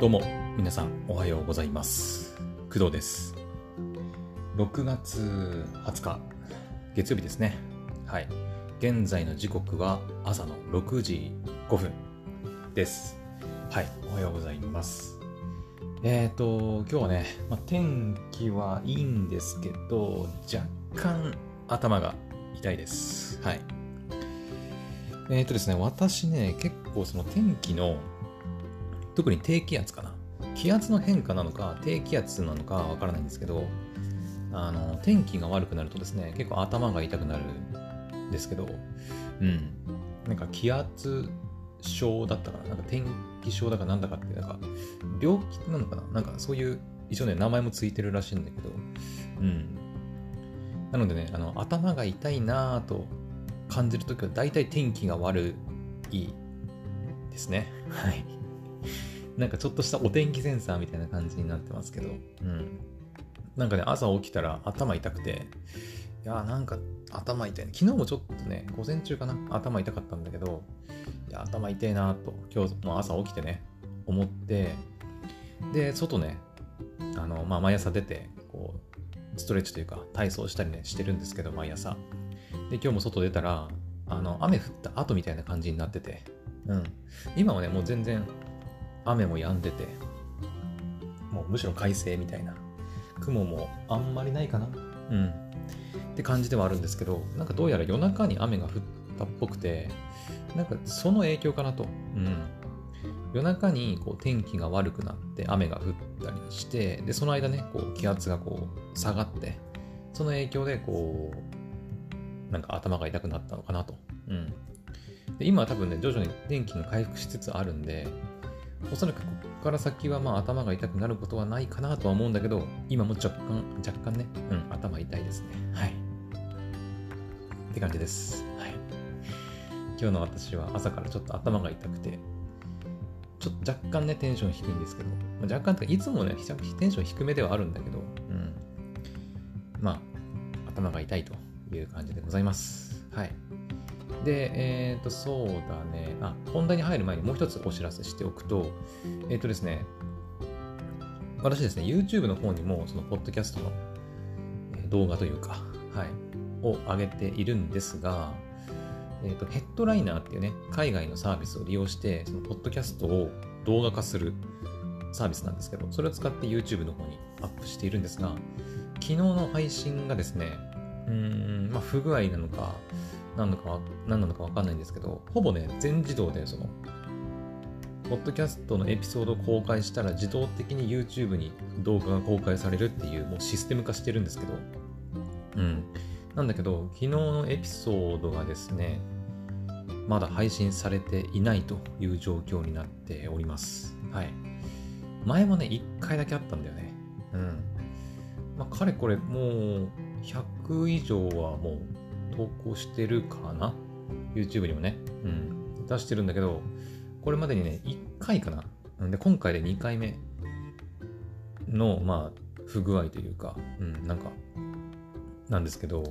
どうも皆さんおはようございます。工藤です。6月20日月曜日ですね。はい。現在の時刻は朝の6時5分です。はい。おはようございます。えっ、ー、と今日はね、まあ、天気はいいんですけど若干頭が痛いです。はい。えっ、ー、とですね私ね結構その天気の特に低気圧かな。気圧の変化なのか、低気圧なのかわからないんですけど、あの、天気が悪くなるとですね、結構頭が痛くなるんですけど、うん。なんか気圧症だったかななんか天気症だかなんだかって、なんか病気なのかななんかそういう、一応ね、名前もついてるらしいんだけど、うん。なのでね、あの、頭が痛いなぁと感じるときは大体天気が悪いですね。はい。なんかちょっとしたお天気センサーみたいな感じになってますけど、うん。なんかね、朝起きたら頭痛くて、いやなんか頭痛い、ね。昨日もちょっとね、午前中かな、頭痛かったんだけど、いや、頭痛いなと、今日の朝起きてね、思って、で、外ね、あの、まあ、毎朝出て、こう、ストレッチというか、体操したりね、してるんですけど、毎朝。で、今日も外出たら、あの、雨降った後みたいな感じになってて、うん。今はね、もう全然雨も止んでて、もうむしろ快晴みたいな。雲もあんまりないかなうん。って感じではあるんですけど、なんかどうやら夜中に雨が降ったっぽくて、なんかその影響かなと。うん。夜中にこう天気が悪くなって雨が降ったりしてでその間ねこう気圧がこう下がってその影響でこうなんか頭が痛くなったのかなと、うん、で今は多分ね徐々に天気が回復しつつあるんでおそらくここから先はまあ頭が痛くなることはないかなとは思うんだけど、今も若干、若干ね、うん、頭痛いですね。はい。って感じです。はい。今日の私は朝からちょっと頭が痛くて、ちょっと若干ね、テンション低いんですけど、まあ、若干とか、いつもね、テンション低めではあるんだけど、うん。まあ、頭が痛いという感じでございます。はい。で、えっ、ー、と、そうだね。あ、本題に入る前にもう一つお知らせしておくと、えっ、ー、とですね、私ですね、YouTube の方にも、その、ポッドキャストの動画というか、はい、を上げているんですが、えっ、ー、と、ヘッドライナーっていうね、海外のサービスを利用して、その、ポッドキャストを動画化するサービスなんですけど、それを使って YouTube の方にアップしているんですが、昨日の配信がですね、うーん、まあ、不具合なのか、何のか何なのか分かんないんですけど、ほぼね、全自動でその、ポッドキャストのエピソードを公開したら自動的に YouTube に動画が公開されるっていうもうシステム化してるんですけど、うん。なんだけど、昨日のエピソードがですね、まだ配信されていないという状況になっております。はい。前もね、1回だけあったんだよね。うん。まあ、かれこれもう100以上はもう投稿してるかな ?YouTube にもね。うん。出してるんだけど、これまでにね、1回かな。で、今回で2回目の、まあ、不具合というか、うん、なんか、なんですけど、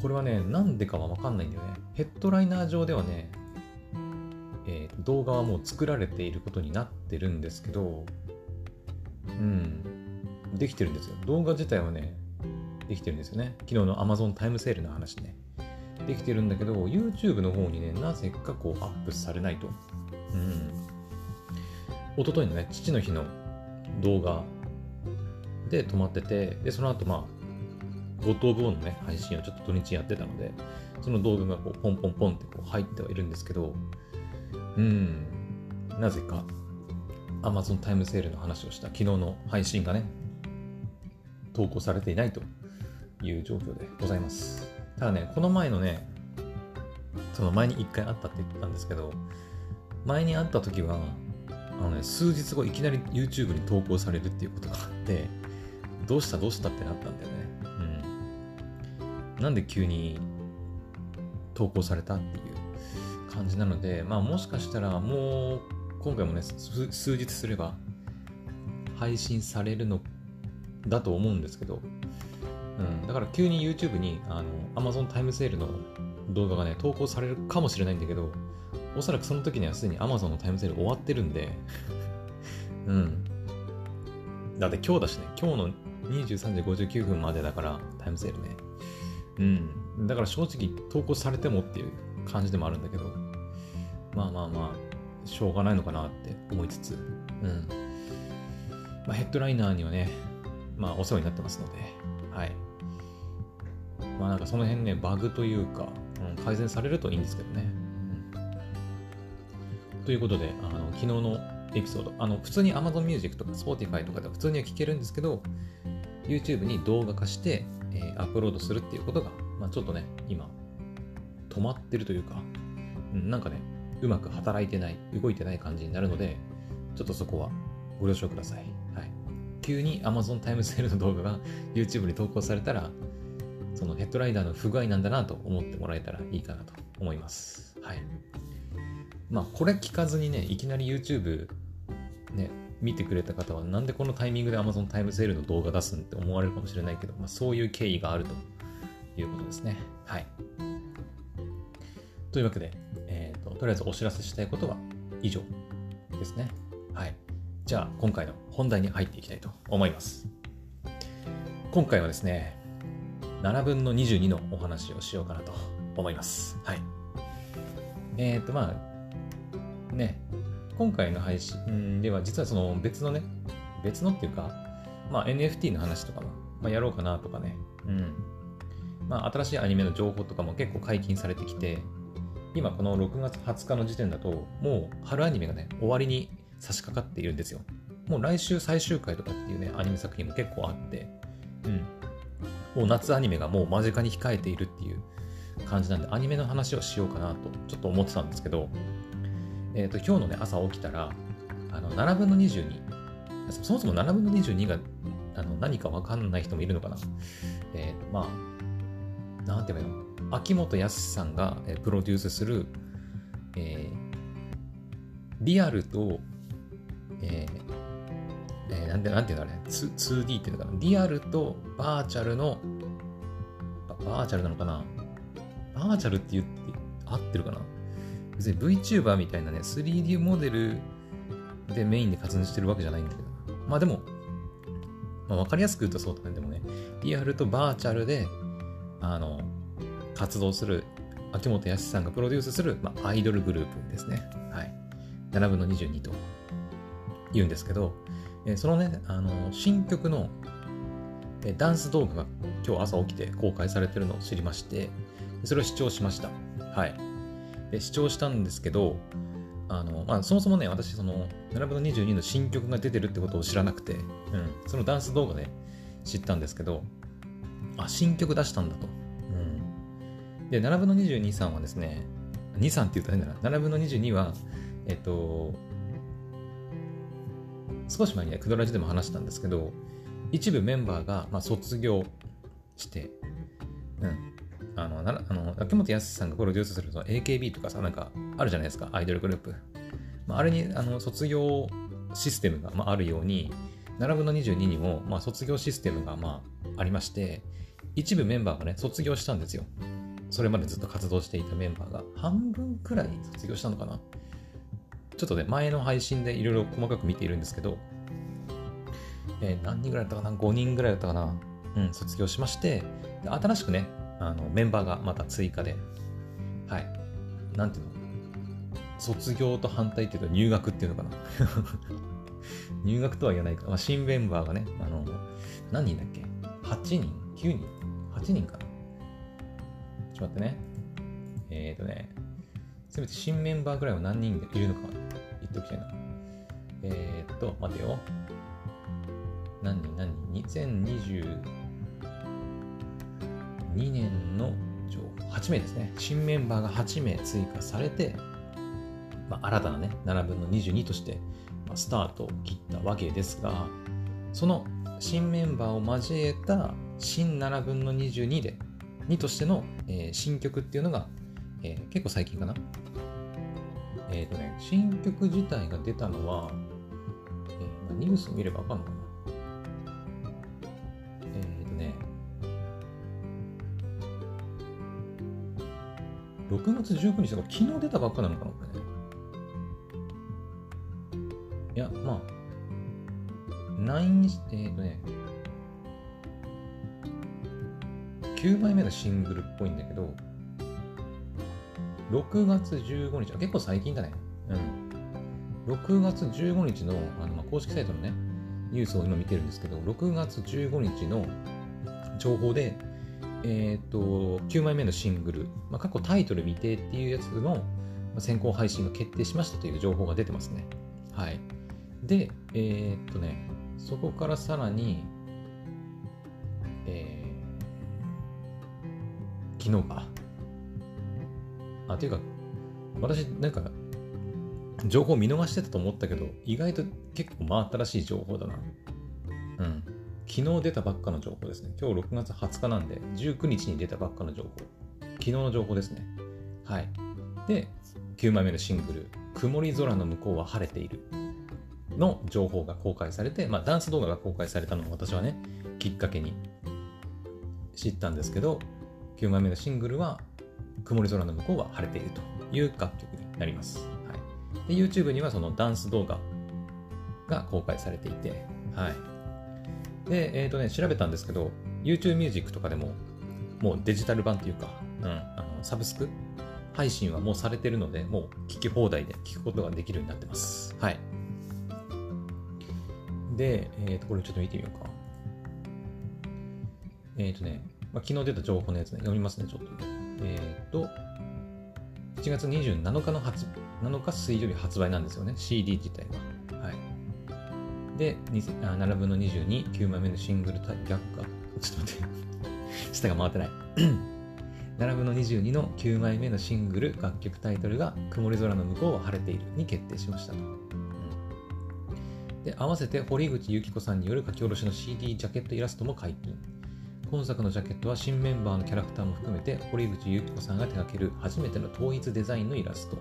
これはね、なんでかはわかんないんだよね。ヘッドライナー上ではね、えー、動画はもう作られていることになってるんですけど、うん、できてるんですよ。動画自体はね、できてるんですよね。昨日の Amazon タイムセールの話ね。できてるんだけど、YouTube の方にね、なぜかこうアップされないと。うん。一昨日のね、父の日の動画で止まってて、で、その後まあ、五島ブオのね、配信をちょっと土日やってたので、その動画がこうポンポンポンってこう入ってはいるんですけど、うん、なぜか Amazon タイムセールの話をした昨日の配信がね、投稿されていないという状況でございます。ただね、この前のね、その前に1回会ったって言ったんですけど、前に会った時は、あのね、数日後いきなり YouTube に投稿されるっていうことがあって、どうしたどうしたってなったんだよね。うん。なんで急に投稿されたっていう感じなので、まあもしかしたらもう今回もね、数日すれば配信されるのだと思うんですけど、うん、だから急に YouTube にあの Amazon タイムセールの動画がね、投稿されるかもしれないんだけど、おそらくその時にはすでに Amazon のタイムセール終わってるんで うん。だって今日だしね、今日の23時59分までだから、タイムセールね。うん。だから正直投稿されてもっていう感じでもあるんだけど、まあまあまあ、しょうがないのかなって思いつつ、うん。まあ、ヘッドライナーにはね、まあお世話になってますので、はい。まあなんかその辺ね、バグというか、うん、改善されるといいんですけどね。うん、ということで、あの昨日のエピソード、あの普通に Amazon Music とか Spotify とかでは普通には聞けるんですけど、YouTube に動画化して、えーアップロードするっていうことが、まあ、ちょっとね、今、止まってるというか、うん、なんかね、うまく働いてない、動いてない感じになるので、ちょっとそこはご了承ください。はい。急に Amazon タイムセールの動画が YouTube に投稿されたら、そのヘッドライダーの不具合なんだなと思ってもらえたらいいかなと思います。はい。まあ、これ聞かずにね、いきなり YouTube ね、見てくれた方は、なんでこのタイミングで Amazon タイムセールの動画出すんって思われるかもしれないけど、まあ、そういう経緯があるということですね。はい。というわけで、えーと、とりあえずお知らせしたいことは以上ですね。はい。じゃあ、今回の本題に入っていきたいと思います。今回はですね、7分の22のお話をしようかなと思います。はい。えっ、ー、と、まあ、ね、今回の配信では実はその別のね、別のっていうか、まあ NFT の話とかも、まあ、やろうかなとかね、うん。まあ新しいアニメの情報とかも結構解禁されてきて、今この6月20日の時点だと、もう春アニメがね、終わりに差し掛かっているんですよ。もう来週最終回とかっていうね、アニメ作品も結構あって、うん。もう夏アニメがもう間近に控えているっていう感じなんで、アニメの話をしようかなとちょっと思ってたんですけど、えっ、ー、と、今日のね、朝起きたら、あの、7分の22。そもそも7分の22があの何かわかんない人もいるのかな。えー、まあ、なんて言えばいいの？秋元康さんがプロデュースする、えー、リアルと、えーえー、なんで、なんていうのあれ、2D っていうのかな？リアルとバーチャルの、バーチャルなのかな？バーチャルって言って合ってるかな？別に VTuber みたいなね、3D モデルでメインで活動してるわけじゃないんだけど。まあでも、まあ、わかりやすく言うとそうだね。でもね、リアルとバーチャルで、あの、活動する、秋元康さんがプロデュースする、まあ、アイドルグループですね。はい。7分の22と言うんですけど、えそのね、あの、新曲のえダンス動画が今日朝起きて公開されてるのを知りまして、それを視聴しました。はい。で視聴したんですけど、あの、まあ、そもそもね、私、その、7分の22の新曲が出てるってことを知らなくて、うん、そのダンス動画で知ったんですけど、あ、新曲出したんだと。うん。で、7分の22さんはですね、2さんって言ったら変だな。7分の22は、えっと、少し前にね、クドラジでも話したんですけど、一部メンバーが、まあ、卒業して、うん、あの、なあの秋元康さんがプロデュースするその AKB とかさ、なんかあるじゃないですか、アイドルグループ。まあ、あれにあの卒業システムが、まあ、あるように、7分の22にも、まあ、卒業システムが、まあ、ありまして、一部メンバーがね、卒業したんですよ。それまでずっと活動していたメンバーが、半分くらい卒業したのかなちょっとね、前の配信でいろいろ細かく見ているんですけど、えー何人ぐらいだったかな ?5 人ぐらいだったかな？うん、卒業しまして、新しくね、あのメンバーがまた追加で、はい。なんていうの？卒業と反対っていうと入学っていうのかな？入学とは言わないか。まあ、新メンバーがね、あの、何人だっけ ?8 人 ?9 人 ?8 人かな？ちょっと待ってね。えっ、ー、とね、せめて新メンバーぐらいは何人いるのか言ってな。えっ、と、待てよ。何人何 ?2022 年の8名ですね。新メンバーが8名追加されて、まあ、新たなね、7分の22として、まあ、スタートを切ったわけですが、その新メンバーを交えた新7分の22で、2としての、えー新曲っていうのが、えー結構最近かな。えっ、とね、新曲自体が出たのは、えーニュース見ればわかんのかな。えっ、とね、6月19日だか昨日出たばっかなのかな、これね。いや、まあ、9、えっ、ー、とね、9枚目のシングルっぽいんだけど、6月15日、結構最近だね。うん。6月15日のあの、まあ、公式サイトのね、ニュースを今見てるんですけど、6月15日の情報で、えっ、と、9枚目のシングル、まあ、過去タイトル未定っていうやつの先行配信が決定しましたという情報が出てますね。はい。で、えー、っとね、そこからさらに、えー、昨日か。あ、ていうか、私、なんか、情報見逃してたと思ったけど、意外と結構真新しい情報だな。うん。昨日出たばっかの情報ですね。今日6月20日なんで、19日に出たばっかの情報。昨日の情報ですね。はい。で、9枚目のシングル、曇り空の向こうは晴れているの情報が公開されて、まあ、ダンス動画が公開されたのを私はね、きっかけに知ったんですけど、9枚目のシングルは、曇り空の向こうは晴れているという楽曲になります。はい、で YouTube にはそのダンス動画が公開されていて、はい。で、えっ、ー、とね、調べたんですけど、YouTube Music とかでも、もうデジタル版っていうか、うん、あのサブスク配信はもうされてるので、もう聞き放題で聞くことができるようになってます。はい。で、えっ、ー、と、これちょっと見てみようか。えっ、ー、とね、まあ、昨日出た情報のやつね、読みますね、ちょっと。えっ、ー、と、7月27日の発、7日水曜日発売なんですよね、CD 自体は。はい。で、7分の22、9枚目のシングルタイ逆か。ちょっと待って。下が回ってない。7分の22の9枚目のシングル楽曲タイトルが「曇り空の向こうは晴れている」に決定しましたと。で合わせて堀口由紀子さんによる書き下ろしの CD ジャケットイラストも解禁。今作のジャケットは新メンバーのキャラクターも含めて堀口由紀子さんが手掛ける初めての統一デザインのイラスト。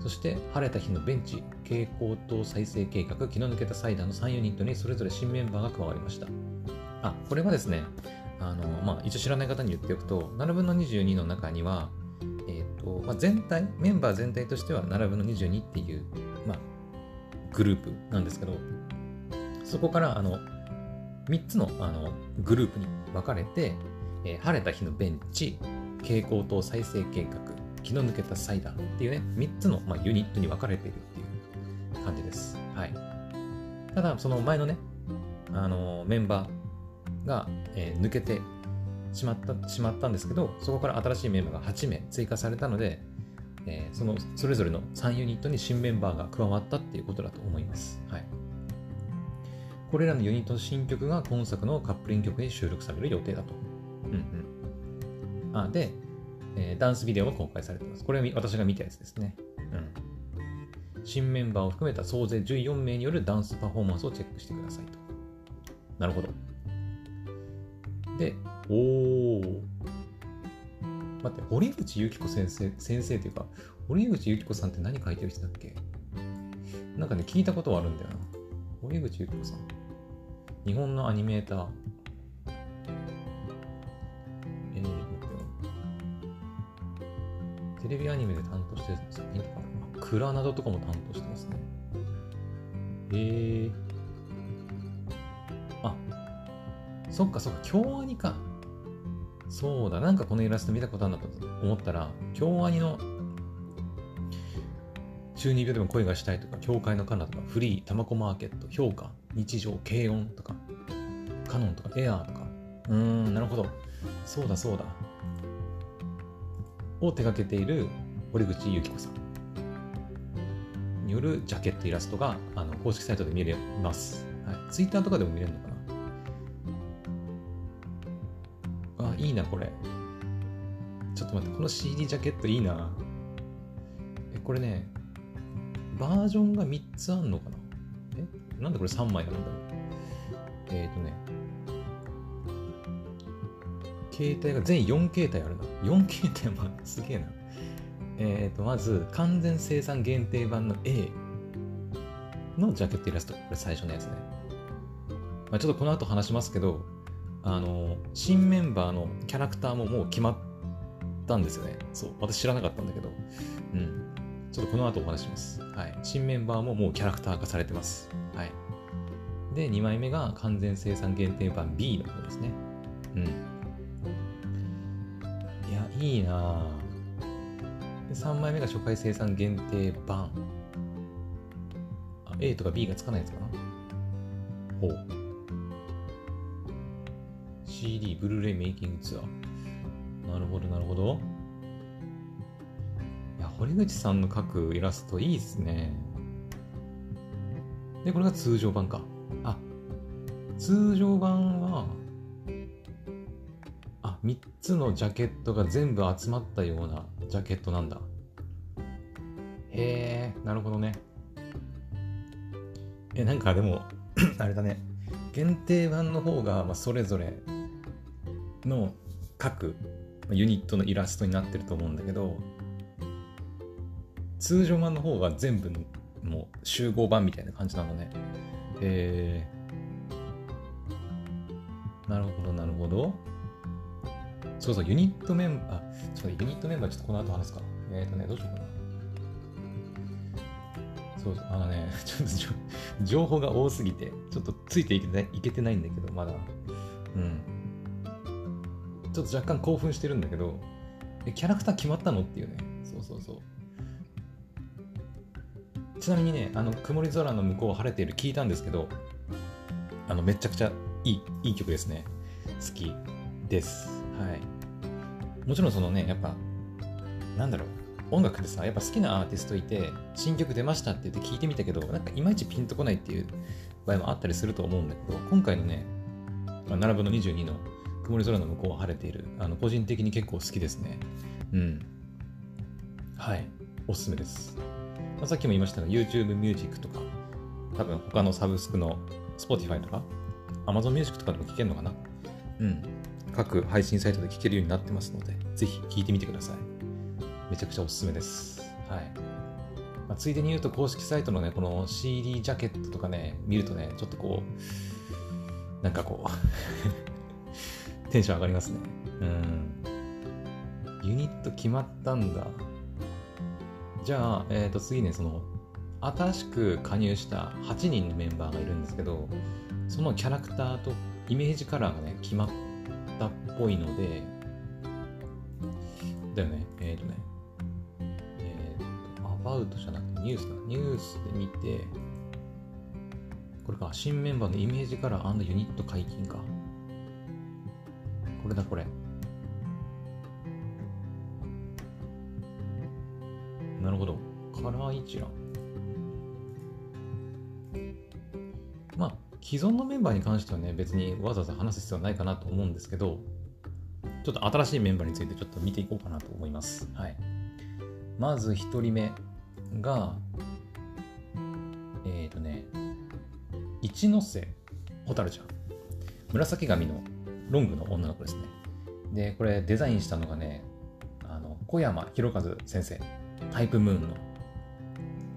そして晴れた日のベンチ、蛍光灯再生計画、気の抜けたサイダーの3ユニットにそれぞれ新メンバーが加わりました。あ、これはですね、あの、まあ、一応知らない方に言っておくと、7分の22の中には、え、ー、と、まあ、全体、メンバー全体としては7分の22っていう、まあ、グループなんですけど、そこから、あの、3つのあのグループに分かれて、えー、晴れた日のベンチ、蛍光灯再生計画、気の抜けたサイダーっていうね、3つの、まあ、ユニットに分かれているっていう感じです。はい。ただ、その前のね、あのメンバー、が、えー、抜けてしまったしまったんですけど、そこから新しいメンバーが8名追加されたので、えー、そのそれぞれの3ユニットに新メンバーが加わったっていうことだと思います。はい、これらのユニットの新曲が今作のカップリング曲に収録される予定だと。うんうん。あで、えー、ダンスビデオも公開されています。これは私が見たやつですね。うん。新メンバーを含めた総勢14名によるダンスパフォーマンスをチェックしてくださいと。なるほど。で、おー。待って、堀口由紀子先生、先生っていうか、堀口由紀子さんって何書いてる人だっけ？なんかね、聞いたことはあるんだよな。堀口由紀子さん。日本のアニメーター。えー、テレビアニメで担当してる作品とかあるクラなどとかも担当してますねへ。えー。あそっかそっか、京アニか。そうだ、なんかこのイラスト見たことあるんだと思ったら、京アニの中二病でも恋がしたいとか、教会のカナとか、フリー、タマコマーケット、評価、日常、軽音とか、カノンとか、エアーとか。うーん、なるほど。そうだそうだ。を手掛けている堀口由紀子さんによるジャケットイラストがあの公式サイトで見れます。はい、ツイッターとかでも見れるのかな？あいいな、これ。ちょっと待って、この CD ジャケットいいな。え、これね、バージョンが3つあんのかな？え？なんでこれ3枚なんだろう？えっ、ー、とね、携帯が全4形態あるな。4形態もすげえな。えっ、ー、と、まず、完全生産限定版の A のジャケットイラスト。これ最初のやつね。まあ、ちょっとこの後話しますけど、あの、新メンバーのキャラクターももう決まったんですよね。そう、私知らなかったんだけど。うん。ちょっとこの後お話します。はい。新メンバーももうキャラクター化されてます。はい。で、2枚目が完全生産限定版 B の方ですね。うん。い、いな。で、3枚目が初回生産限定版。あ、A とか B がつかないやつかなほう。CD、ブルーレイメイキングツアー。なるほど、なるほど。いや、堀口さんの描くイラストいいっすね。で、これが通常版か。あ、通常版は、あ、3つのジャケットが全部集まったようなジャケットなんだ。へえ、なるほどね。え、なんかでも、あれだね。限定版の方が、まあ、それぞれの各ユニットのイラストになってると思うんだけど、通常版の方が全部のもう集合版みたいな感じなのね。えー、なるほど、なるほど。そうそう、ユニットメンバー、ちょっとユニットメンバーちょっとこの後話すか。えっ、ー、とね、どうしようかな。そうそう、あのね、ちょっと情報が多すぎて、ちょっとついていけてないいけてないんだけど、まだ。うん。ちょっと若干興奮してるんだけど、え、キャラクター決まったのっていうね。そうそうそう。ちなみにね、あの、曇り空の向こう晴れている聞いたんですけど、あの、めちゃくちゃいい、いい曲ですね。好きです。はい。もちろんそのね、やっぱ、なんだろう、音楽ってさ、やっぱ好きなアーティストいて、新曲出ましたって言って聞いてみたけど、なんかいまいちピンとこないっていう場合もあったりすると思うんだけど、今回のね、7分の22の曇り空の向こうは晴れている、あの、個人的に結構好きですね。うん。はい。おすすめです。まあ、さっきも言いましたが、YouTube Music とか、多分他のサブスクの Spotify とか、Amazon Music とかでも聴けるのかなうん。各配信サイトで聴けるようになってますので、ぜひ聴いてみてください。めちゃくちゃおすすめです。はい。まあ、ついでに言うと、公式サイトのね、この CD ジャケットとかね、見るとね、ちょっとこう、なんかこうテンション上がりますね。うん。ユニット決まったんだ。じゃあ、えっ、ー、と次ね、その、新しく加入した8人のメンバーがいるんですけど、そのキャラクターとイメージカラーがね、決まったっぽいので、だよね、えっ、ー、とね、えっ、ー、と、アバウトじゃなくてニュースか。ニュースで見て、これか、新メンバーのイメージカラーユニット解禁か。これだ、これ。なるほど。カラー一覧。既存のメンバーに関してはね、別にわざわざ話す必要はないかなと思うんですけど、ちょっと新しいメンバーについてちょっと見ていこうかなと思います。はい。まず1人目が、えっ、ー、とね、一ノ瀬蛍ちゃん。紫髪のロングの女の子ですね。で、これデザインしたのがね、あの小山博和先生。タイプムーンの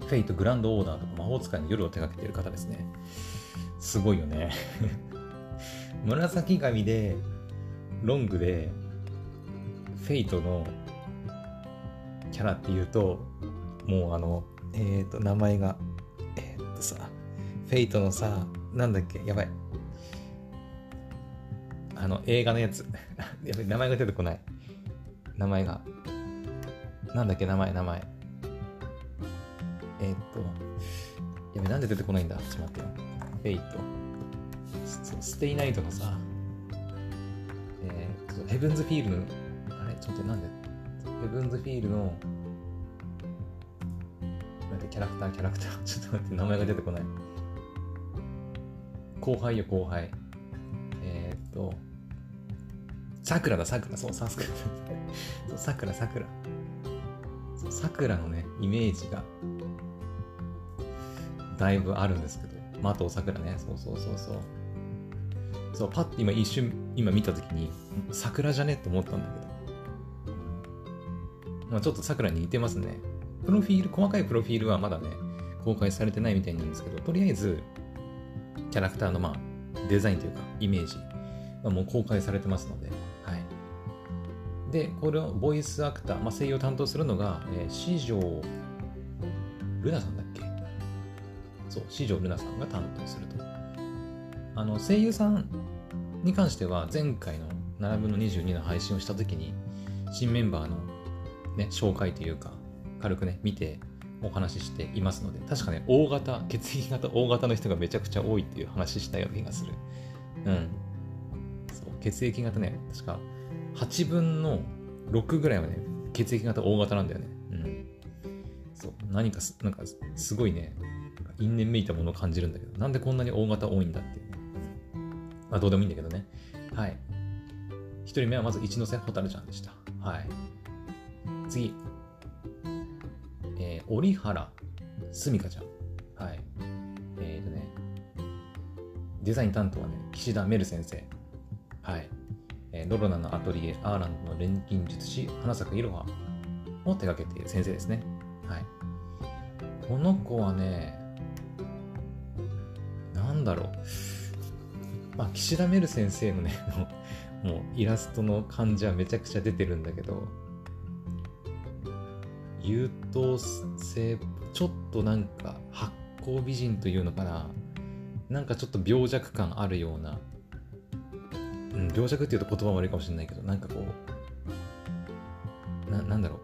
フェイトグランドオーダーとか魔法使いの夜を手掛けている方ですね。すごいよね 紫髪で、ロングで、フェイトのキャラっていうと、もうあの、えっ、ー、と、名前が、えっ、ー、とさ、フェイトのさ、なんだっけ、やばい。あの、映画のやつ。やばい、名前が出てこない。名前が。なんだっけ、名前、名前。えー、っと、やべ、なんで出てこないんだ？ちょっと待って。フェイト。ステイナイトのさ、えー、っと、ヘブンズフィールの、あれ？ちょっと、なんで？ヘブンズフィールの、待って、キャラクター、キャラクター。ちょっと待って、名前が出てこない。後輩よ、後輩。えー、っと、さくらだ、さくら。そう、さくら。さくら、さくら。さくらのね、イメージが、だいぶあるんですけど、的尾さくらね、そうそうそうそう。そう、パッて今一瞬、今見たときに、桜じゃねって思ったんだけど、まあ、ちょっと桜に似てますね。プロフィール、細かいプロフィールはまだね、公開されてないみたいなんですけど、とりあえず、キャラクターのまあ、デザインというか、イメージはもう公開されてますので、はいで、これをボイスアクター、まあ、声優を担当するのが、えー、四条ルナさんそう、四条ルナさんが担当すると。あの声優さんに関しては前回の7分の22の配信をした時に新メンバーの、ね、紹介というか軽くね見てお話ししていますので確かね大型血液型大型の人がめちゃくちゃ多いっていう話したような気がする。うん。そう血液型ね確か8分の6ぐらいはね血液型大型なんだよね。うん。そう何かすなんかすごいね因縁めいたものを感じるんだけどなんでこんなに大型多いんだっていうまあどうでもいいんだけどねはい1人目はまず一ノ瀬蛍ちゃんでしたはい次えー、折原すみかちゃん。はい。えっ、ー、とね、デザイン担当はね、岸田メル先生。はい。えー、ロロナのアトリエ、アーランドの錬金術師、花咲いろはを手掛けている先生ですね。はい。この子はね、なんだろう。まあ、岸田メル先生のね、もうイラストの感じはめちゃくちゃ出てるんだけど、優等生ちょっとなんか発光美人というのかな。なんかちょっと病弱感あるような、うん、病弱っていうと言葉悪いかもしれないけどなんかこうななんだろう。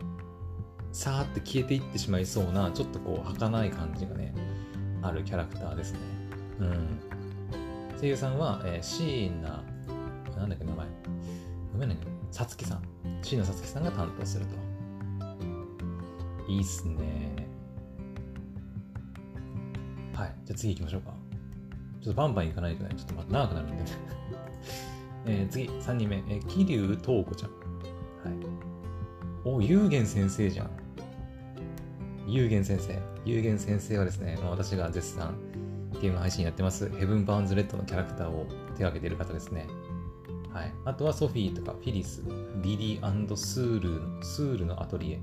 さーって消えていってしまいそうなちょっとこう儚い感じがねあるキャラクターですね。うん声優さんは、えー、椎名なんだっけ名前ごめんねさつきさん椎名さつきさんが担当するといいっすね。はい。じゃあ次行きましょうか。ちょっとバンバン行かないとね、ちょっとまた長くなるんでね。えー、次、3人目。えー、桐生東子ちゃん。はい。お、ゆうげん先生じゃん。ゆうげん先生。ゆうげん先生はですね、まあ、私が絶賛ゲーム配信やってます、ヘブン・バーンズ・レッドのキャラクターを手掛けている方ですね。はい。あとはソフィーとかフィリス、リリースール、スールのアトリエ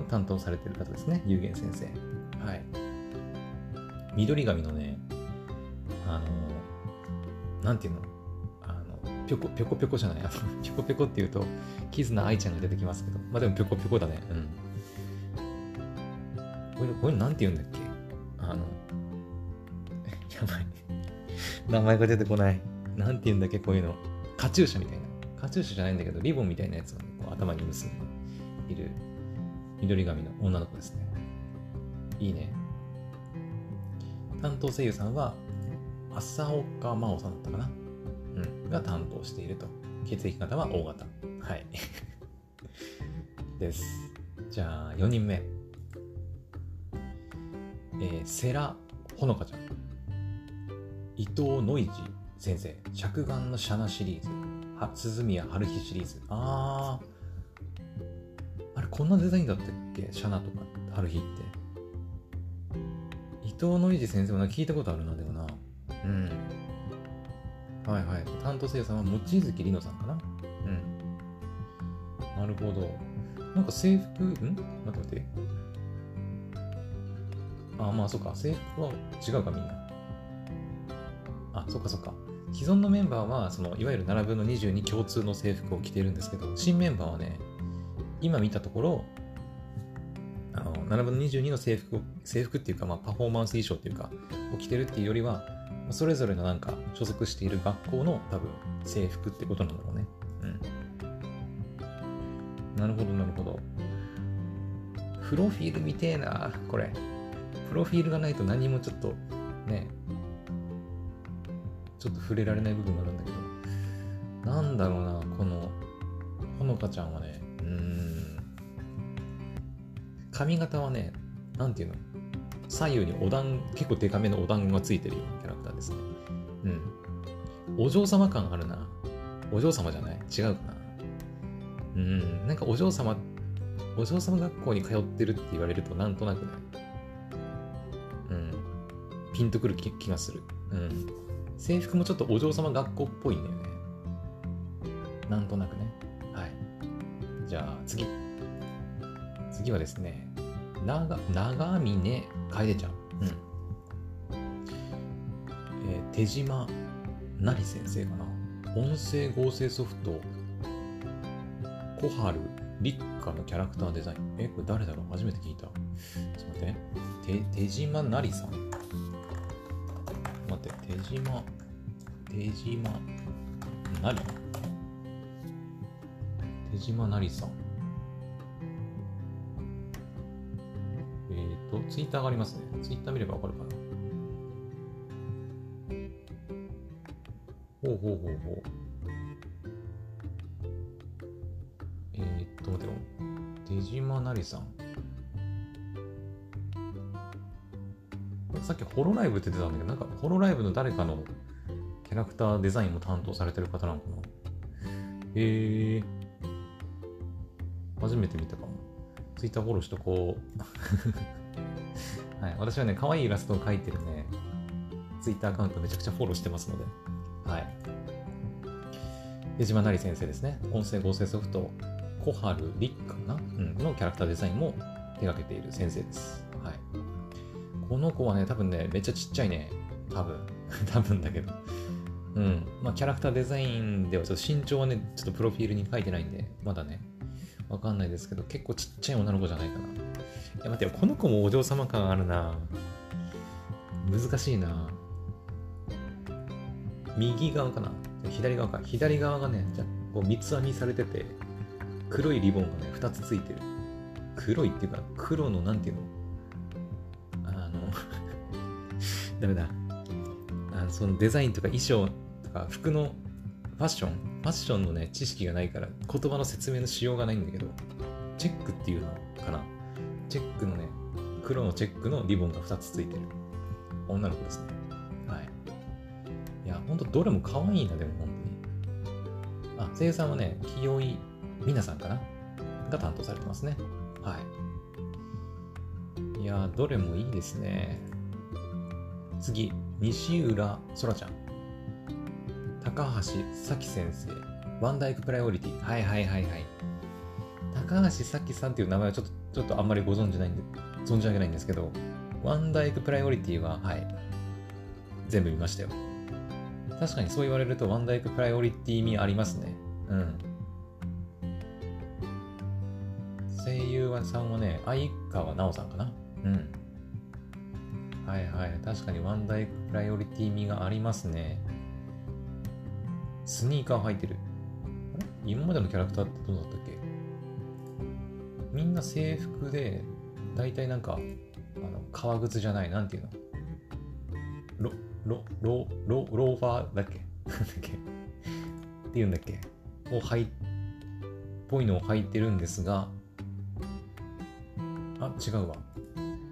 を、担当されてる方ですね、有限先生。はい。緑髪のね、あの、なんていうの？あの、ぴょこ、ぴょこぴょこじゃない、ぴょこぴょこっていうと、キズナ愛ちゃんが出てきますけど、まあでもぴょこぴょこだね。うん。これ、これなんて言うんだっけ？名前が出てこない。なんて言うんだっけ、こういうの。カチューシャみたいな。カチューシャじゃないんだけど、リボンみたいなやつを、ね、こう頭に結んでいる緑髪の女の子ですね。いいね。担当声優さんは、浅岡真央さんだったかなうん。が担当していると。血液型は O 型。はい。です。じゃあ、4人目。えー、世良ほのかちゃん。伊藤ノイジ先生。着眼のシャナシリーズ。は鈴宮春日シリーズ。あー。こんなデザインだったっけ？シャナとか、春日って。伊藤ノイジ先生もな聞いたことあるな、でもな。うん。はいはい。担当声優さんは望月里乃さんかなうん。なるほど。なんか制服、ん？待って待って。あ、まあそっか。制服は違うか、みんな。あ、そっかそっか。既存のメンバーは、その、いわゆる7分の22共通の制服を着ているんですけど、新メンバーはね、今見たところ、あの、7分の22の制服を、制服っていうか、まあ、パフォーマンス衣装っていうか、を着てるっていうよりは、それぞれのなんか、所属している学校の多分、制服ってことなんだろうね。うん。なるほど、なるほど。プロフィール見てえな、これ。プロフィールがないと何もちょっと、ね、ちょっと触れられない部分があるんだけど、なんだろうな、この、ほのかちゃんはね、うん。髪型はね、なんていうの？左右にお団、結構デカめのお団子がついてるようなキャラクターですね。うん。お嬢様感あるな。お嬢様じゃない？違うかな。うん。なんかお嬢様、お嬢様学校に通ってるって言われるとなんとなくね、うん。ピンとくる気がする。うん。制服もちょっとお嬢様学校っぽいんだよね。なんとなくねはい。じゃあ次。次はですね、長長峰楓ちゃん。うん。えー、手島なり先生かな。音声合成ソフト、小春立花のキャラクターデザイン。え、これ誰だろう？初めて聞いた。ちょっと待って。手手島なりさん。待って、手島手島なり手島なりさん。えっ、ー、と、ツイッターがありますね。ツイッター見ればわかるかな？ほうほうほうほう。えー、っと、待てよ。手島なりさん。さっきホロライブって出てたんだけど、なんかホロライブの誰かのキャラクターデザインも担当されてる方なのかな？へえ。初めて見たかも。ツイッターフォローしとこう。はい。私はね、可愛いイラストを描いてるね、ツイッターアカウントめちゃくちゃフォローしてますので。はい。江島成先生ですね。音声合成ソフト、小春立かな、うん、のキャラクターデザインも手掛けている先生です。この子はね、多分ね、めっちゃちっちゃいね。多分。多分だけど。うん。まあ、キャラクターデザインでは、ちょっと身長はね、ちょっとプロフィールに書いてないんで、まだね、わかんないですけど、結構ちっちゃい女の子じゃないかな。いや、待ってよ、この子もお嬢様感あるな。難しいな。右側かな左側か。左側がね、じゃこう三つ編みされてて、黒いリボンがね、二つついてる。黒いっていうか、黒のなんていうの？ダメだ。あのそのデザインとか衣装とか服のファッションファッションのね、知識がないから言葉の説明のしようがないんだけど、チェックっていうのかなチェックのね、黒のチェックのリボンが2つついてる女の子ですね。はい。いや、ほんとどれも可愛いな、でも本当に。あ、声優さんはね、清井美奈さんかな？が担当されてますね。はい。いや、どれもいいですね。次、西浦空ちゃん。高橋咲先生。ワンダイクプライオリティ。はいはいはいはい。高橋咲さんっていう名前はちょっと、ちょっとあんまりご存じないんで、存じ上げないんですけど、ワンダイクプライオリティは、はい。全部見ましたよ。確かにそう言われると、ワンダイクプライオリティ味ありますね。うん。声優さんはね、相川奈緒さんかな。うん。はいはい。確かにワンダイプライオリティ味がありますね。スニーカー履いてる。今までのキャラクターってどうだったっけ？みんな制服で、大体なんか、あの革靴じゃない、なんていうの？ロ、ロ、ロ、ロ、ローファーだっけ？なんだっけ？っていうんだっけ？を履いっ、ぽいのを履いてるんですが、あ、違うわ。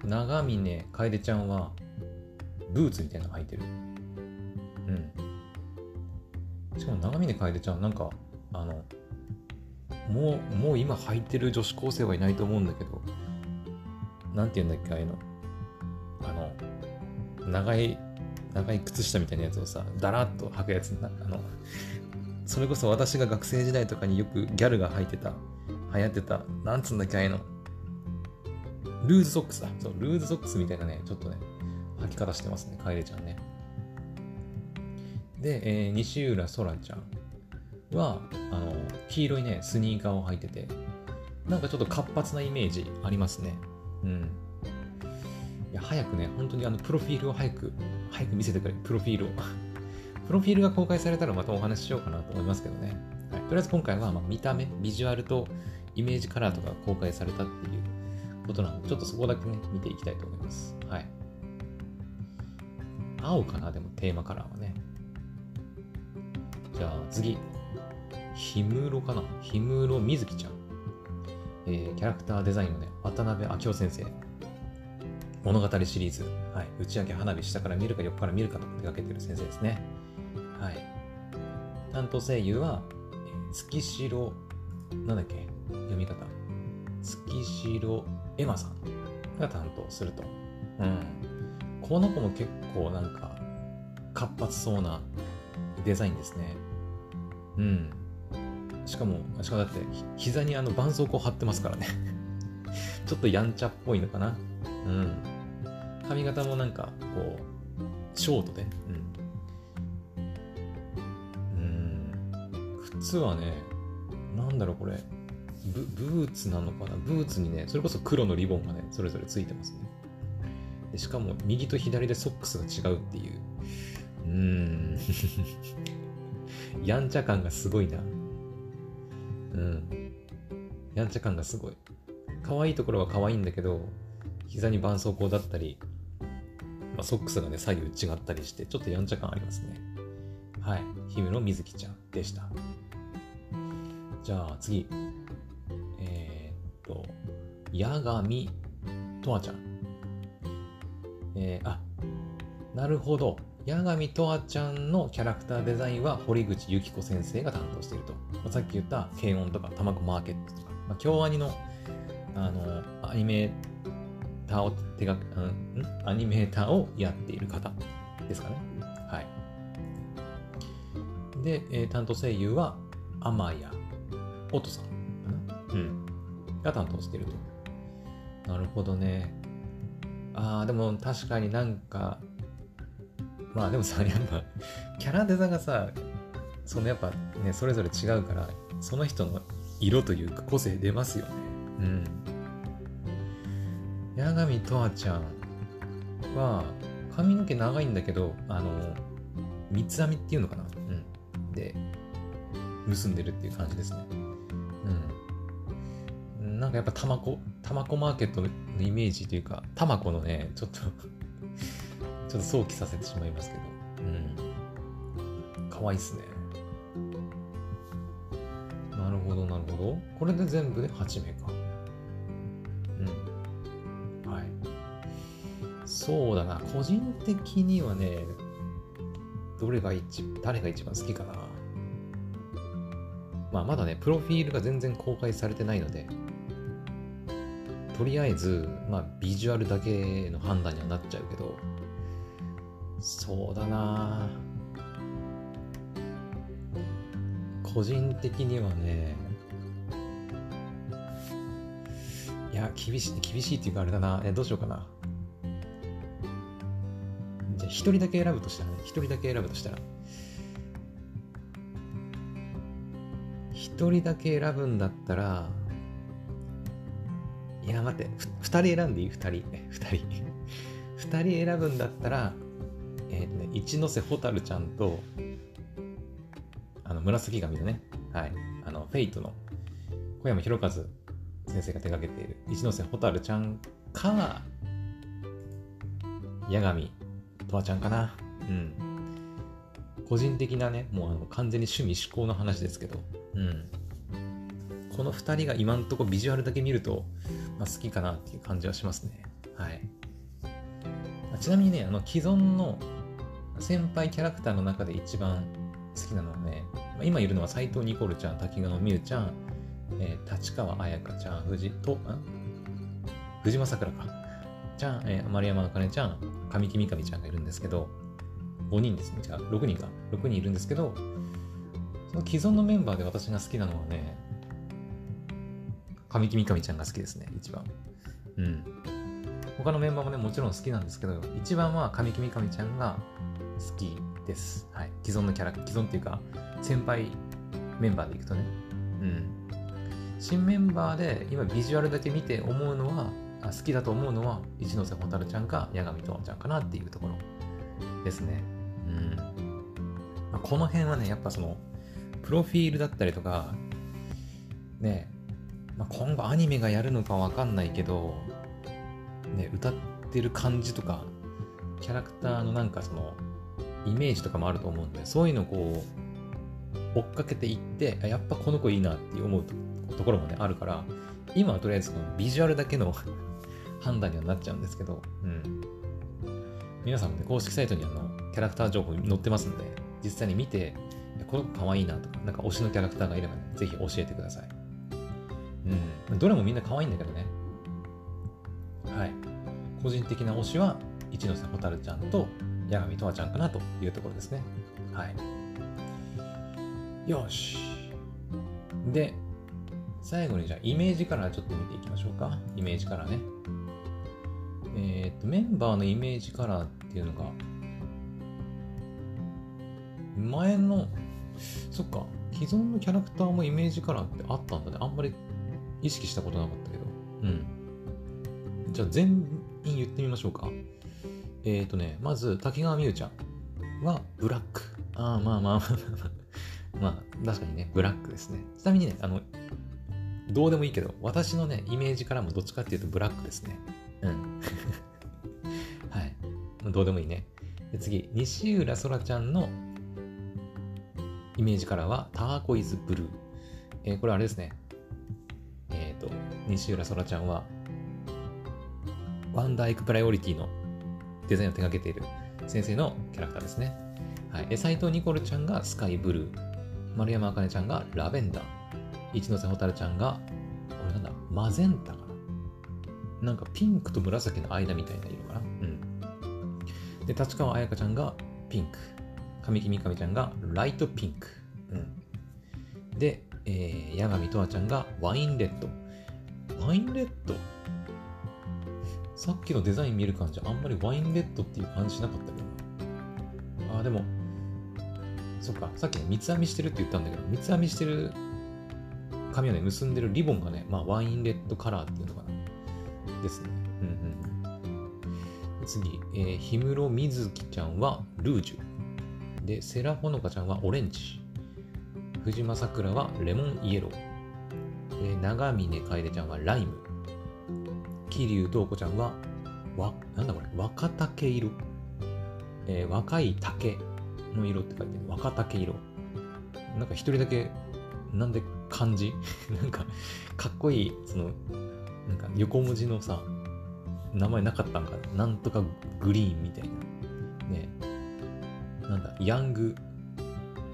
長峰楓ちゃんは、ブーツみたいなの履いてる。うん。しかも長峰楓ちゃん、なんか、あの、もう、もう今履いてる女子高生はいないと思うんだけど、なんて言うんだっけ、ああいうの。あの、長い、長い靴下みたいなやつをさ、だらっと履くやつな、あの、それこそ私が学生時代とかによくギャルが履いてた、流行ってた、なんつうんだっけ、ああいうの。ルーズソックスだ。そう、ルーズソックスみたいなね、ちょっとね、履き方してますね、カエレちゃんね。で、えー、西浦空ちゃんは、あの、黄色いね、スニーカーを履いてて、なんかちょっと活発なイメージありますね。うん。いや、早くね、本当にあの、プロフィールを早く、早く見せてくれ、プロフィールを。プロフィールが公開されたらまたお話ししようかなと思いますけどね。はい、とりあえず今回は、ま、見た目、ビジュアルとイメージカラーとか公開されたっていうことなので、ちょっとそこだけね、見ていきたいと思います。はい。青かな、でもテーマカラーはね。じゃあ次。氷室かな？氷室みずきちゃん。えー、キャラクターデザインのね、渡辺明夫先生。物語シリーズ。はい。打ち上げ花火下から見るか横から見るかと手掛けてる先生ですね。はい。担当声優は、月城、なんだっけ？読み方。月城エマさんが担当すると。うん。この子も結構なんか活発そうなデザインですね。うん。しかも、しかもだって膝にあの絆創膏貼ってますからね ちょっとやんちゃっぽいのかな。うん。髪型もなんかこう、ショートで。うん。うん。靴はね、なんだろうこれ。ブブーツなのかな？ブーツにね、それこそ黒のリボンがね、それぞれついてますね。でしかも、右と左でソックスが違うっていう。うーん。やんちゃ感がすごいな。うん。やんちゃ感がすごい。可愛いところは可愛いんだけど、膝に絆創膏だったり、まあ、ソックスがね、左右違ったりして、ちょっとやんちゃ感ありますね。はい。姫野瑞希ちゃんでした。じゃあ次。八神とわちゃん。えー、あ、なるほど。八神とわちゃんのキャラクターデザインは堀口由紀子先生が担当していると。まあ、さっき言った軽音とかたまこマーケットとか、まあ、京アニのあのアニメーターを手が、うん、アニメーターをやっている方ですかね。はい。で、えー、担当声優は天谷音さんかな？うん。が担当していると。なるほどね。ああ、でも確かになんかまあでもさ、やっぱ、キャラデザがさ、そのやっぱね、それぞれ違うから、その人の色というか個性出ますよね。うん。八神とわちゃんは、髪の毛長いんだけど、あの、三つ編みっていうのかなうん。で、結んでるっていう感じですね。うん。なんかやっぱたまこ、たまこマーケットのイメージというか、たまこのね、ちょっとちょっと想起させてしまいますけど。うん。かわいいっすね。なるほど、なるほど。これで全部で8名か。うん。はい。そうだな。個人的にはね、どれが一、誰が一番好きかな。まあ、まだね、プロフィールが全然公開されてないので、とりあえず、まあ、ビジュアルだけの判断にはなっちゃうけど、そうだな。個人的にはねいや厳しい厳しいっていうかあれだな。えどうしようかな。じゃあ一人だけ選ぶとしたらね。一人だけ選ぶとしたら。一人だけ選ぶんだったらいや待って二人選んでいい？二人 二人 二人選ぶんだったらえっ、ー、とね、一ノ瀬蛍ちゃんと、あの、紫髪のね、はい、あの、フェイトの小山博和先生が手掛けている一ノ瀬蛍ちゃんか、八神とわちゃんかな。うん。個人的なね、もうあの完全に趣味思考の話ですけど、うん。この2人が今んとこビジュアルだけ見ると、まあ、好きかなっていう感じはしますね。はい。ちなみにね、あの既存の先輩キャラクターの中で一番好きなのはね、今いるのは斎藤ニコルちゃん、滝川美優ちゃん、えー、立川彩香ちゃん、藤と、藤間さくらか。ちゃん、えー、丸山あかねちゃん、神木みかみちゃんがいるんですけど、5人ですね。違う、6人か。6人いるんですけど、その既存のメンバーで私が好きなのはね、神木みかみちゃんが好きですね、一番。うん。他のメンバーもね、もちろん好きなんですけど、一番は神木みかみちゃんが好きです。はい。既存のキャラ、既存っていうか、先輩メンバーでいくとね。うん。新メンバーで今ビジュアルだけ見て思うのは、あ好きだと思うのは、一ノ瀬蛍ちゃんか、八神とちゃんかなっていうところですね。うん。まあ、この辺はね、やっぱその、プロフィールだったりとか、ね、まあ、今後アニメがやるのかわかんないけど、ね、歌ってる感じとか、キャラクターのなんかその、イメージとかもあると思うんで、そういうのをこう、追っかけていって、やっぱこの子いいなって思うところもね、あるから、今はとりあえずそのビジュアルだけの 判断にはなっちゃうんですけど、うん。皆さんもね、公式サイトにあの、キャラクター情報載ってますんで、実際に見て、この子可愛いなとか、なんか推しのキャラクターがいればね、ぜひ教えてください。うん。どれもみんな可愛いんだけどね。はい。個人的な推しは、一ノ瀬蛍ちゃんと八神とわちゃんかなというところですね。はい。よし。で、最後にじゃあイメージカラーちょっと見ていきましょうか。イメージカラーね。えっ、と、メンバーのイメージカラーっていうのが、前の、そっか、既存のキャラクターもイメージカラーってあったんだね。あんまり意識したことなかったけど。うん。じゃあ全員言ってみましょうか。えっ、ー、とね、まず、滝川美優ちゃん。はブラック。ああ、まあまあまあまあ。まあ、確かにね、ブラックですね。ちなみにね、あの、どうでもいいけど、私のね、イメージからもどっちかっていうとブラックですね。うん。はい。どうでもいいね。で次、西浦そらちゃんのイメージカラーはターコイズブルー。えー、これあれですね。と、西浦そらちゃんは、ワンダーエクプライオリティのデザインを手掛けている先生のキャラクターですね。はい。斎藤ニコルちゃんがスカイブルー。丸山あかねちゃんがラベンダー。一ノ瀬蛍ちゃんが、これなんだ、マゼンタかな。なんかピンクと紫の間みたいな色かな。うん。で、立川彩香ちゃんがピンク。神木みかみちゃんがライトピンク。うん。で、えー、八神とわちゃんがワインレッド。ワインレッドさっきのデザイン見る感じ、あんまりワインレッドっていう感じしなかったけどな。あ、でも、そっか、さっきね、三つ編みしてるって言ったんだけど、三つ編みしてる髪をね、結んでるリボンがね、まあ、ワインレッドカラーっていうのかな。ですね。うんうん。次、えー、氷室みずきちゃんはルージュ。で、セラほのかちゃんはオレンジ。藤間さくらはレモンイエロー。えー、長峰楓ちゃんはライム。桐生東子ちゃんは、わ、なんだこれ、若竹色。えー、若い竹の色って書いてる。若竹色。なんか一人だけ、なんで漢字？なんか、かっこいい、その、なんか横文字のさ、名前なかったんかな？なんとかグリーンみたいな。ねなんだ、ヤング、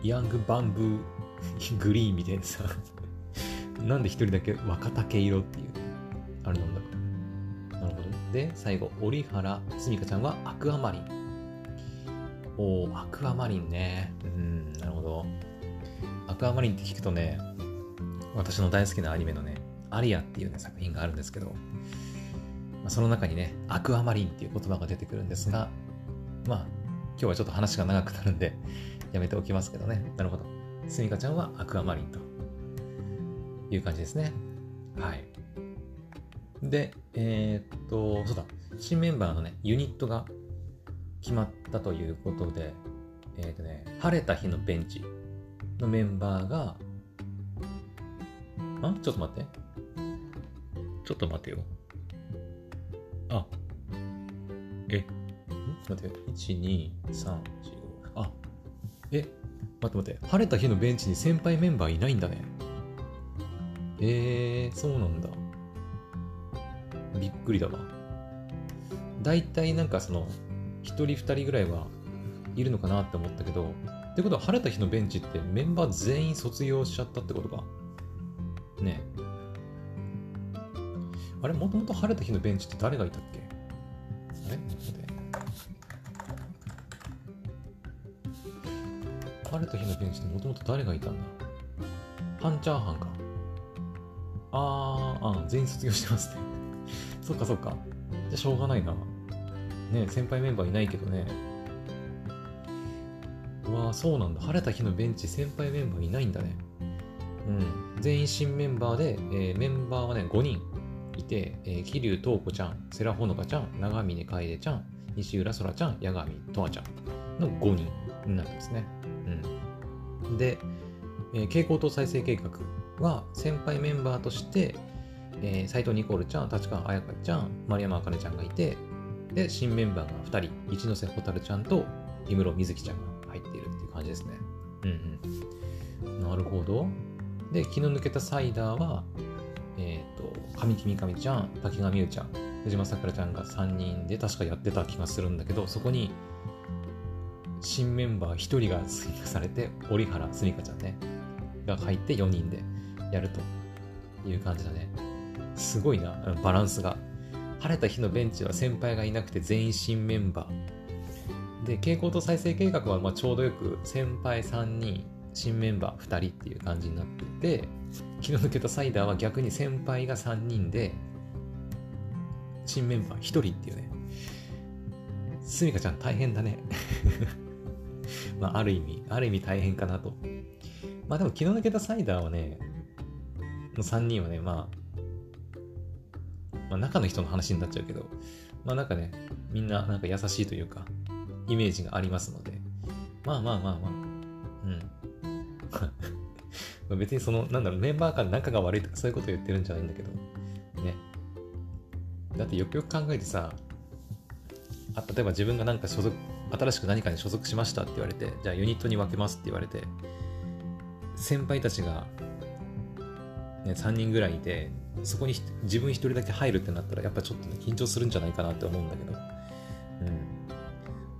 ヤングバンブー グリーンみたいなさなんで一人だけ若竹色っていう、あれなんだろう。なるほど。で、最後、折原すみかちゃんはアクアマリン。おー、アクアマリンね。うん、なるほど。アクアマリンって聞くとね、私の大好きなアニメのね、アリアっていうね、作品があるんですけど、まあ、その中にね、アクアマリンっていう言葉が出てくるんですが、まあ、今日はちょっと話が長くなるんで、やめておきますけどね。なるほど。スミカちゃんはアクアマリンという感じですね。はい。で、えー、っと、そうだ、新メンバーのね、ユニットが決まったということで、えー、っとね、晴れた日のベンチのメンバーが、あちょっと待って。ちょっと待てよ。あ。え。待って、1、2、3、4、5。あ。え。待って待って。晴れた日のベンチに先輩メンバーいないんだね。えー、そうなんだ。びっくりだわ。大体なんかその、1人2人ぐらいはいるのかなって思ったけど、ってことは晴れた日のベンチってメンバー全員卒業しちゃったってことか？ねえあれ？もともと晴れた日のベンチって誰がいたっけ？あれ？晴れた日のベンチってもともと誰がいたんだ？ハンチャーハンか。あー、あ全員卒業してますね。そっかそっか。じゃしょうがないな。ね先輩メンバーいないけどね。うわあ、そうなんだ。晴れた日のベンチ先輩メンバーいないんだね。うん、全員新メンバーで、えー、メンバーはね、5人いて、えー、桐生東子ちゃん、世良ほのかちゃん、長峰楓ちゃん、西浦空ちゃん、八神とわちゃんの5人になってますね。うん、で、えー、蛍光灯再生計画は先輩メンバーとして、えー、斉藤ニコルちゃん、立川彩香ちゃん、丸山あかねちゃんがいて、で、新メンバーが2人、一ノ瀬蛍ちゃんと氷室瑞希ちゃんが入っているっていう感じですね。うんうん。なるほど。で、気の抜けたサイダーは、えっ、ー、と、神木みかみちゃん、滝川美優ちゃん、藤間さくらちゃんが3人で確かやってた気がするんだけど、そこに、新メンバー1人が追加されて、折原すみかちゃんね、が入って4人でやるという感じだね。すごいな、バランスが。晴れた日のベンチは先輩がいなくて全員新メンバー。で、傾向と再生計画はまちょうどよく先輩3人、新メンバー2人っていう感じになってて、気の抜けたサイダーは逆に先輩が3人で、新メンバー1人っていうね。すみかちゃん大変だね。まあ、ある意味、ある意味大変かなと。まあでも気の抜けたサイダーはね、の3人はね、まあ、まあ中の人の話になっちゃうけど、まあなんかね、みんななんか優しいというか、イメージがありますので、まあまあまあまあ。うん。別にその、なんだろう、メンバー間仲が悪いとかそういうこと言ってるんじゃないんだけど、ね。だってよくよく考えてさ、あ例えば自分がなんか所属、新しく何かに所属しましたって言われて、じゃあユニットに分けますって言われて、先輩たちが、ね、3人ぐらいいて、そこに自分一人だけ入るってなったら、やっぱちょっとね、緊張するんじゃないかなって思うんだけど、うん。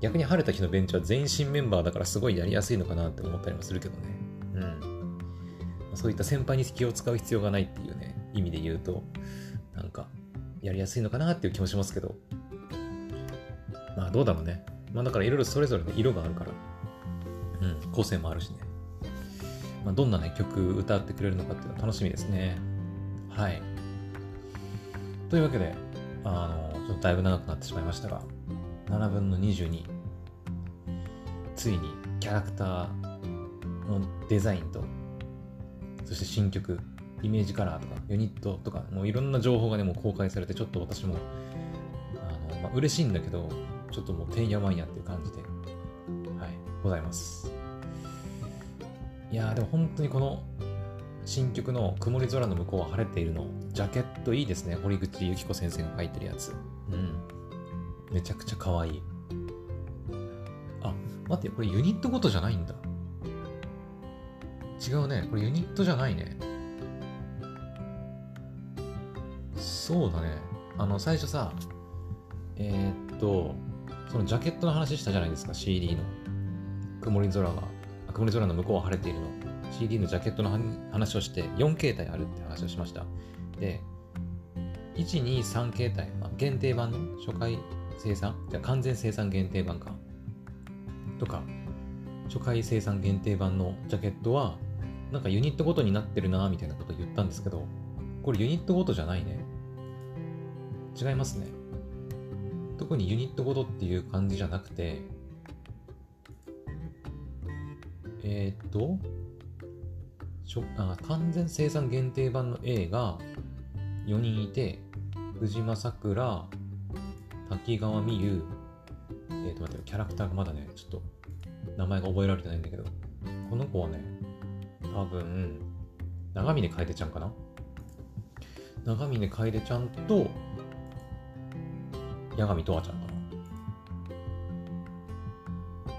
逆に晴れた日のベンチは全員新メンバーだからすごいやりやすいのかなって思ったりもするけどね。うん。そういった先輩に気を使う必要がないっていうね、意味で言うと、なんか、やりやすいのかなっていう気もしますけど。まあどうだろうね。まあだからいろいろそれぞれね、色があるから。うん、個性もあるしね。まあ、どんなね、曲歌ってくれるのかっていうのは楽しみですね。はい。というわけで、あの、ちょっとだいぶ長くなってしまいましたが、7分の22。ついにキャラクターのデザインと、そして新曲、イメージカラーとか、ユニットとか、もういろんな情報がね、もう公開されて、ちょっと私も、あの、まあ、嬉しいんだけど、ちょっともうてんやわんやっていう感じで、はい、ございます。いやーでも本当にこの新曲の曇り空の向こうは晴れているの、ジャケットいいですね。堀口由紀子先生が書いてるやつ。うん。めちゃくちゃ可愛い。あ、待って、これユニットごとじゃないんだ。違うね。これユニットじゃないね。そうだね。あの、最初さ、えー、っと、そのジャケットの話したじゃないですか、CD の。曇り空が曇り空の向こうは晴れているの。CD のジャケットの話をして4形態あるって話をしました。で123形態、まあ、限定版の初回生産。じゃ完全生産限定版か。とか初回生産限定版のジャケットはなんかユニットごとになってるなみたいなこと言ったんですけどこれユニットごとじゃないね。違いますね。特にユニットごとっていう感じじゃなくてえー、っとあ、完全生産限定版の A が4人いて、藤間さくら、滝川美優、えー、っと待って、キャラクターがまだね、ちょっと名前が覚えられてないんだけど、この子はね、多分、長峰楓ちゃんかな？長峰楓ちゃんと、八神とわちゃん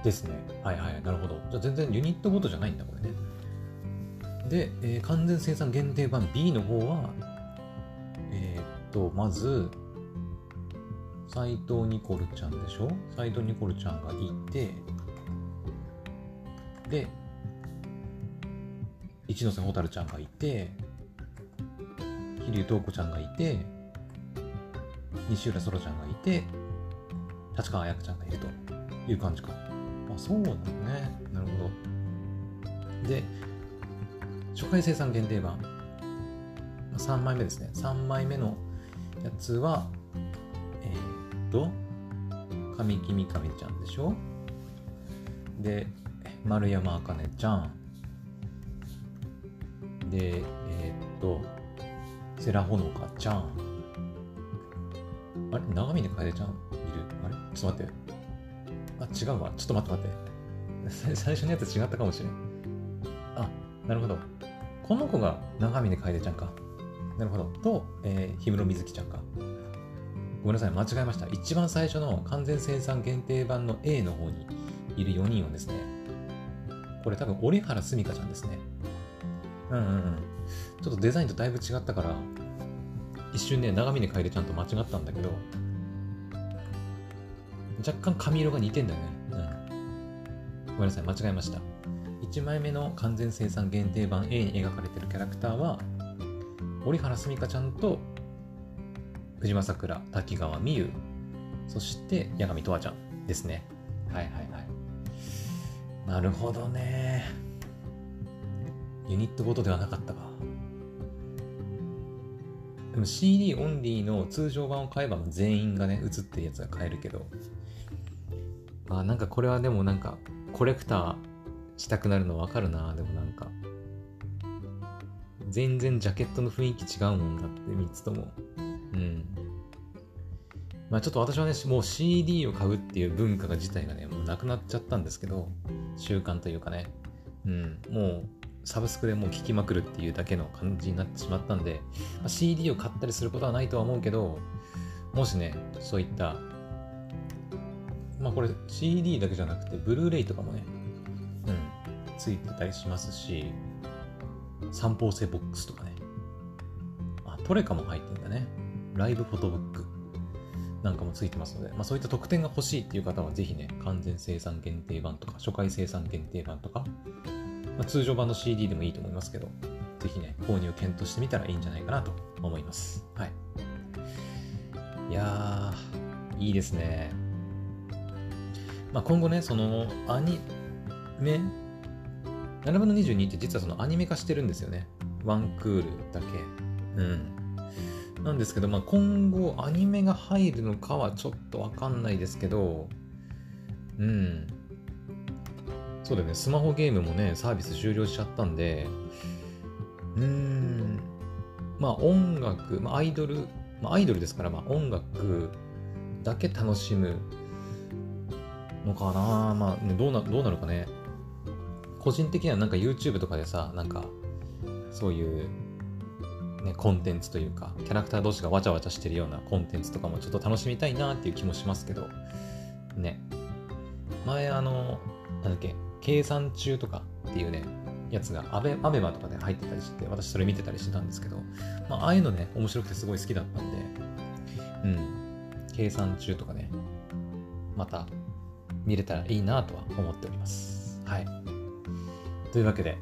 ですね。はいはい、なるほど。じゃあ全然ユニットごとじゃないんだ、これね。で、えー、完全生産限定版 B の方は、えー、っと、まず、斎藤ニコルちゃんでしょ？斎藤ニコルちゃんがいて、で、一ノ瀬蛍ちゃんがいて、桐生東子ちゃんがいて、西浦そろちゃんがいて、立川彩香ちゃんがいるという感じか。そうなんだね。なるほど。で、初回生産限定版。3枚目ですね。3枚目のやつは、えー、っと、神木みかみちゃんでしょ？で、丸山あかねちゃん。で、えー、っと、セラほのかちゃん。あれ？長峰楓ちゃんいる？あれ？ちょっと待って。違うわ。ちょっと待って待って。最初のやつ違ったかもしれん。あ、なるほど。この子が長峰楓ちゃんか。なるほど。と、えー、氷室瑞希ちゃんか。ごめんなさい、間違えました。一番最初の完全生産限定版の A の方にいる4人はですね、これ多分、折原すみかちゃんですね。うんうんうん。ちょっとデザインとだいぶ違ったから、一瞬ね、長峰楓ちゃんと間違ったんだけど、若干髪色が似てんだよね。うん。ごめんなさい、間違えました。1枚目の完全生産限定版 A に描かれてるキャラクターは、折原すみかちゃんと藤間さくら、滝川美優、そして八神とわちゃんですね。はいはいはい。なるほどね。ユニットごとではなかったか。でも CD オンリーの通常版を買えば全員がね、映ってるやつが買えるけど、あなんかこれはでもなんかコレクターしたくなるのわかるな。でもなんか全然ジャケットの雰囲気違うもんだって3つとも。うん。まあちょっと私はねもう CD を買うっていう文化が自体がねもうなくなっちゃったんですけど習慣というかね、うん、もうサブスクでもう聴きまくるっていうだけの感じになってしまったんで、まあ、CD を買ったりすることはないとは思うけど、もしね、そういった、まあこれ CD だけじゃなくて、ブルーレイとかもね、うん、ついてたりしますし、三方性ボックスとかね、あ、トレカも入ってんだね。ライブフォトブックなんかもついてますので、まあ、そういった特典が欲しいっていう方はぜひね、完全生産限定版とか、初回生産限定版とか、まあ、通常版の CD でもいいと思いますけど、ぜひね、購入検討してみたらいいんじゃないかなと思います。はい。いやー、いいですね。まあ、今後ね、そのアニメ、7分の22って実はそのアニメ化してるんですよね。ワンクールだけ。うん。なんですけど、まあ、今後アニメが入るのかはちょっとわかんないですけど、うん。そうだよね、スマホゲームもね、サービス終了しちゃったんで、うーん、まあ音楽、まあアイドル、まあアイドルですから、まあ音楽だけ楽しむのかなまあ、ね、どうな、どうなるかね。個人的にはなんか YouTube とかでさ、なんか、そういう、ね、コンテンツというか、キャラクター同士がわちゃわちゃしてるようなコンテンツとかもちょっと楽しみたいなっていう気もしますけど、ね。前あの、なんだっけ、計算中とかっていうね、やつがアベアベマとかで入ってたりして、私それ見てたりしてたんですけど、まあ、ああいうのね、面白くてすごい好きだったんで、うん、計算中とかね、また見れたらいいなとは思っております。はい。というわけで、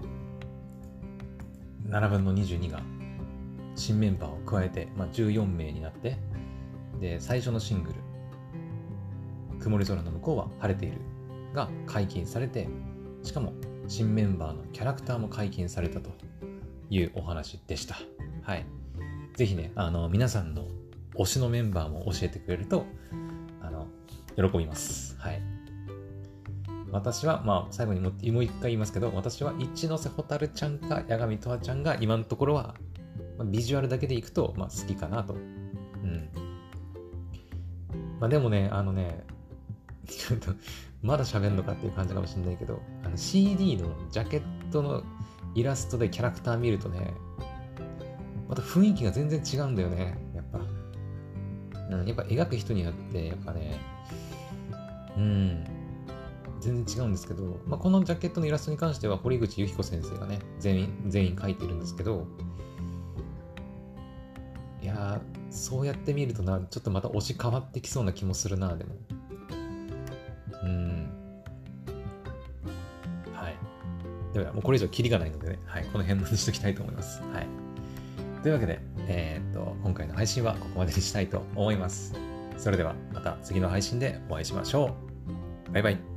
7分の22が新メンバーを加えて、まあ、14名になって、で、最初のシングル、曇り空の向こうは晴れているが解禁されて、しかも新メンバーのキャラクターも解禁されたというお話でした。はい。ぜひね、あの、皆さんの推しのメンバーも教えてくれると、あの、喜びます。私は、まあ、最後にももう一回言いますけど、私は一ノ瀬蛍ちゃんか八神とわちゃんが今のところは、まあ、ビジュアルだけでいくと、まあ、好きかなと。うん。まあ、でもね、あのね、ちょっと、まだ喋んのかっていう感じかもしれないけど、あの CD のジャケットのイラストでキャラクター見るとね、また雰囲気が全然違うんだよね、やっぱ。うん、やっぱ描く人によって、やっぱね、うん、全然違うんですけど、まあ、このジャケットのイラストに関しては堀口由彦先生がね、全員、全員描いてるんですけど、いやー、そうやって見るとな、ちょっとまた推し変わってきそうな気もするな、でも。うん。はい。では、もうこれ以上キリがないのでね、はい、この辺にしときたいと思います。はい。というわけで、えー、っと、今回の配信はここまでにしたいと思います。それではまた次の配信でお会いしましょう。バイバイ。